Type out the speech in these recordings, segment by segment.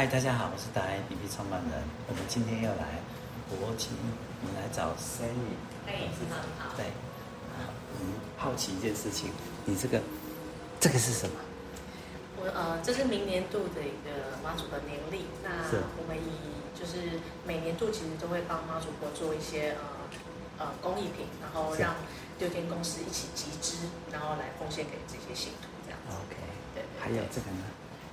嗨，大家好，我是大 A P P 创办人。我们今天要来国际，我们来找 Sally。哎，市长好。对，啊，我们好奇一件事情，你这个这个是什么？我呃，这是明年度的一个妈祖的年历。那我们以就是每年度其实都会帮妈祖婆做一些呃呃工艺品，然后让六间公司一起集资，然后来奉献给这些信徒这样子。OK，对。还有这个呢？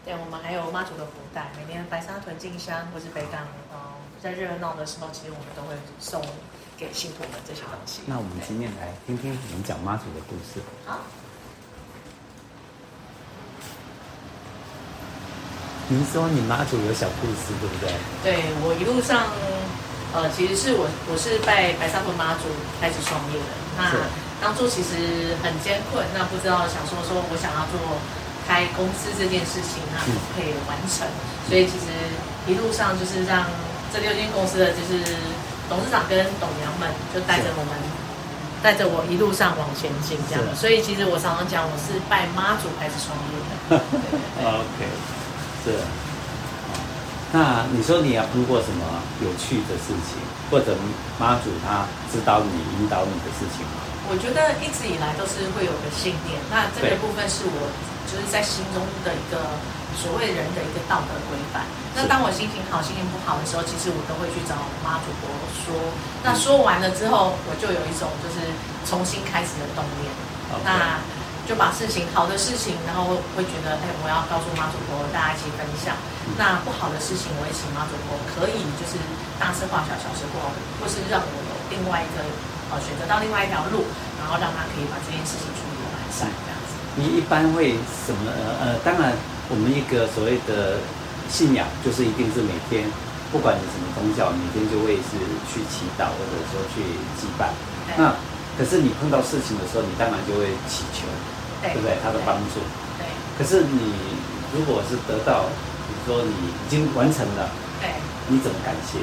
对，我们还有妈祖的福袋，每年白沙屯进香或是北港，嗯，在热闹的时候，其实我们都会送给信徒们这些东西。那我们今天来听听你们讲妈祖的故事。好。您说你妈祖有小故事，对不对？对，我一路上，呃，其实是我我是拜白沙屯妈祖开始创业的。那当初其实很艰困，那不知道想说说我想要做。开公司这件事情啊，可以完成，所以其实一路上就是让这六间公司的就是董事长跟董娘们就带着我们，带着我一路上往前进这样。所以其实我常常讲，我是拜妈祖开始创业的。OK，是。那你说你要碰过什么有趣的事情，或者妈祖他指导你、引导你的事情吗？我觉得一直以来都是会有个信念，那这个部分是我。就是在心中的一个所谓人的一个道德规范。那当我心情好、心情不好的时候，其实我都会去找妈祖婆说。那说完了之后，我就有一种就是重新开始的动念。Okay. 那就把事情好的事情，然后会觉得，哎，我要告诉妈祖婆，大家一起分享。那不好的事情，我也请妈祖婆可以就是大事化小，小事化无，或是让我有另外一个呃选择到另外一条路，然后让他可以把这件事情处理的完善。这样子。你一般会什么？呃，当然，我们一个所谓的信仰，就是一定是每天，不管你什么宗教，每天就会是去祈祷，或者说去祭拜。那可是你碰到事情的时候，你当然就会祈求，对，对不对？他的帮助。对。可是你如果是得到，比如说你已经完成了，对，你怎么感谢？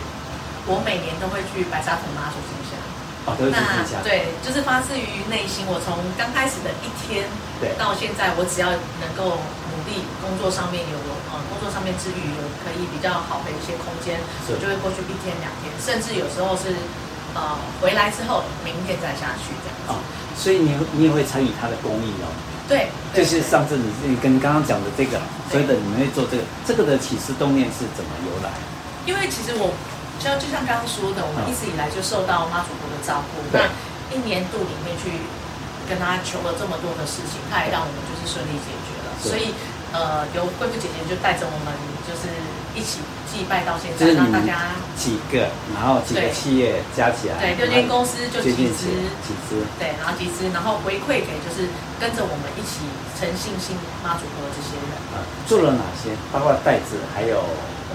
我每年都会去白沙屯妈祖进香。哦，那对，就是发自于内心。我从刚开始的一天，对，到现在，我只要能够努力，工作上面有呃，工作上面之余有可以比较好的一些空间，我就会过去一天两天，甚至有时候是呃回来之后，明天再下去这样子。哦，所以你你也会参与他的公益哦？对，就是上次你你跟刚刚讲的这个，所以的你们会做这个，这个的起始动念是怎么由来？因为其实我。就就像刚刚说的，我们一直以来就受到妈祖婆的照顾。那一年度里面去跟他求了这么多的事情，他也让我们就是顺利解决了。所以，呃，由贵妇姐姐就带着我们，就是一起祭拜到现在，让大家几个，然后几个企业加起来，对，六间公司就集资，集资，对，然后集资，然后回馈给就是跟着我们一起诚信信妈祖婆的这些人。啊，做了哪些？包括袋子，还有。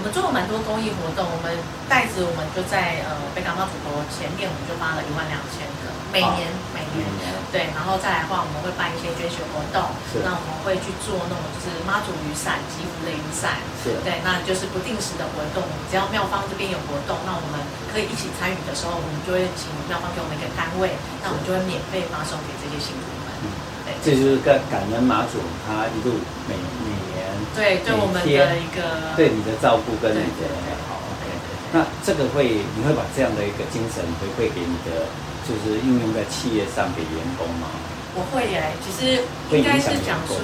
我们做了蛮多公益活动，我们袋子我们就在呃北港妈祖婆前面，我们就发了一万两千个，每年、哦、每年、嗯、对，然后再来的话，我们会办一些捐血活动，那我们会去做那种就是妈祖雨伞、吉福的雨伞，对，那就是不定时的活动，只要庙方这边有活动，那我们可以一起参与的时候，我们就会请庙方给我们一个单位，那我们就会免费发送给这些信徒们。这就是感感恩妈祖，他一路每每年。对，对我们的一个对你的照顾跟你的好，OK。那这个会你会把这样的一个精神回馈给你的，就是应用在企业上给员工吗？我会耶，其实应该是讲说，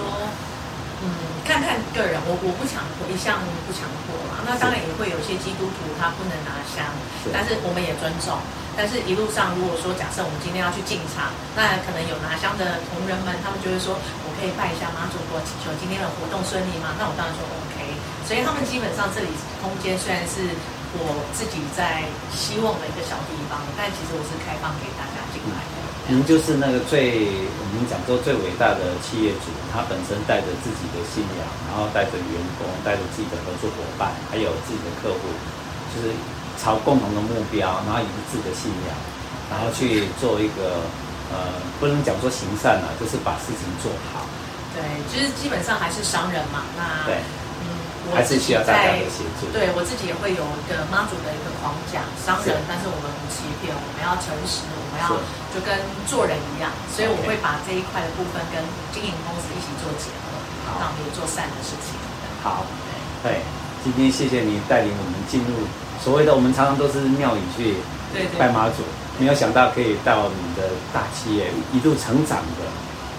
嗯，看看个人，我我不强迫，一向不强迫嘛。那当然也会有些基督徒他不能拿香，但是我们也尊重。但是一路上，如果说假设我们今天要去进场，那可能有拿香的同仁们，他们就会说，我可以拜一下妈祖婆，祈求今天的活动顺利吗？那我当然说 OK。所以他们基本上这里空间虽然是我自己在希望的一个小地方，但其实我是开放给大家进来的。您就是那个最我们讲说最伟大的企业主，他本身带着自己的信仰，然后带着员工，带着自己的合作伙伴，还有自己的客户，就是。朝共同的目标，然后一致的信仰，然后去做一个呃，不能讲说行善了，就是把事情做好。对，就是基本上还是商人嘛。那对，嗯，还是需要大家的协助。对，我自己也会有一个妈祖的一个框架，商人，但是我们不欺骗，我们要诚实，我们要就跟做人一样，所以我会把这一块的部分跟经营公司一起做结合，让我们做善的事情。好，对。今天谢谢你带领我们进入所谓的，我们常常都是庙宇去拜妈祖，没有想到可以到你的大企业一路成长的，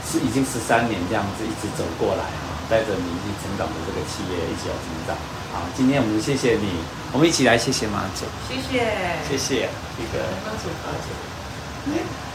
是已经十三年这样子一直走过来啊，带着你一起成长的这个企业一起要成长。好，今天我们谢谢你，我们一起来谢谢马总，谢谢，谢谢这个。妈祖，妈祖。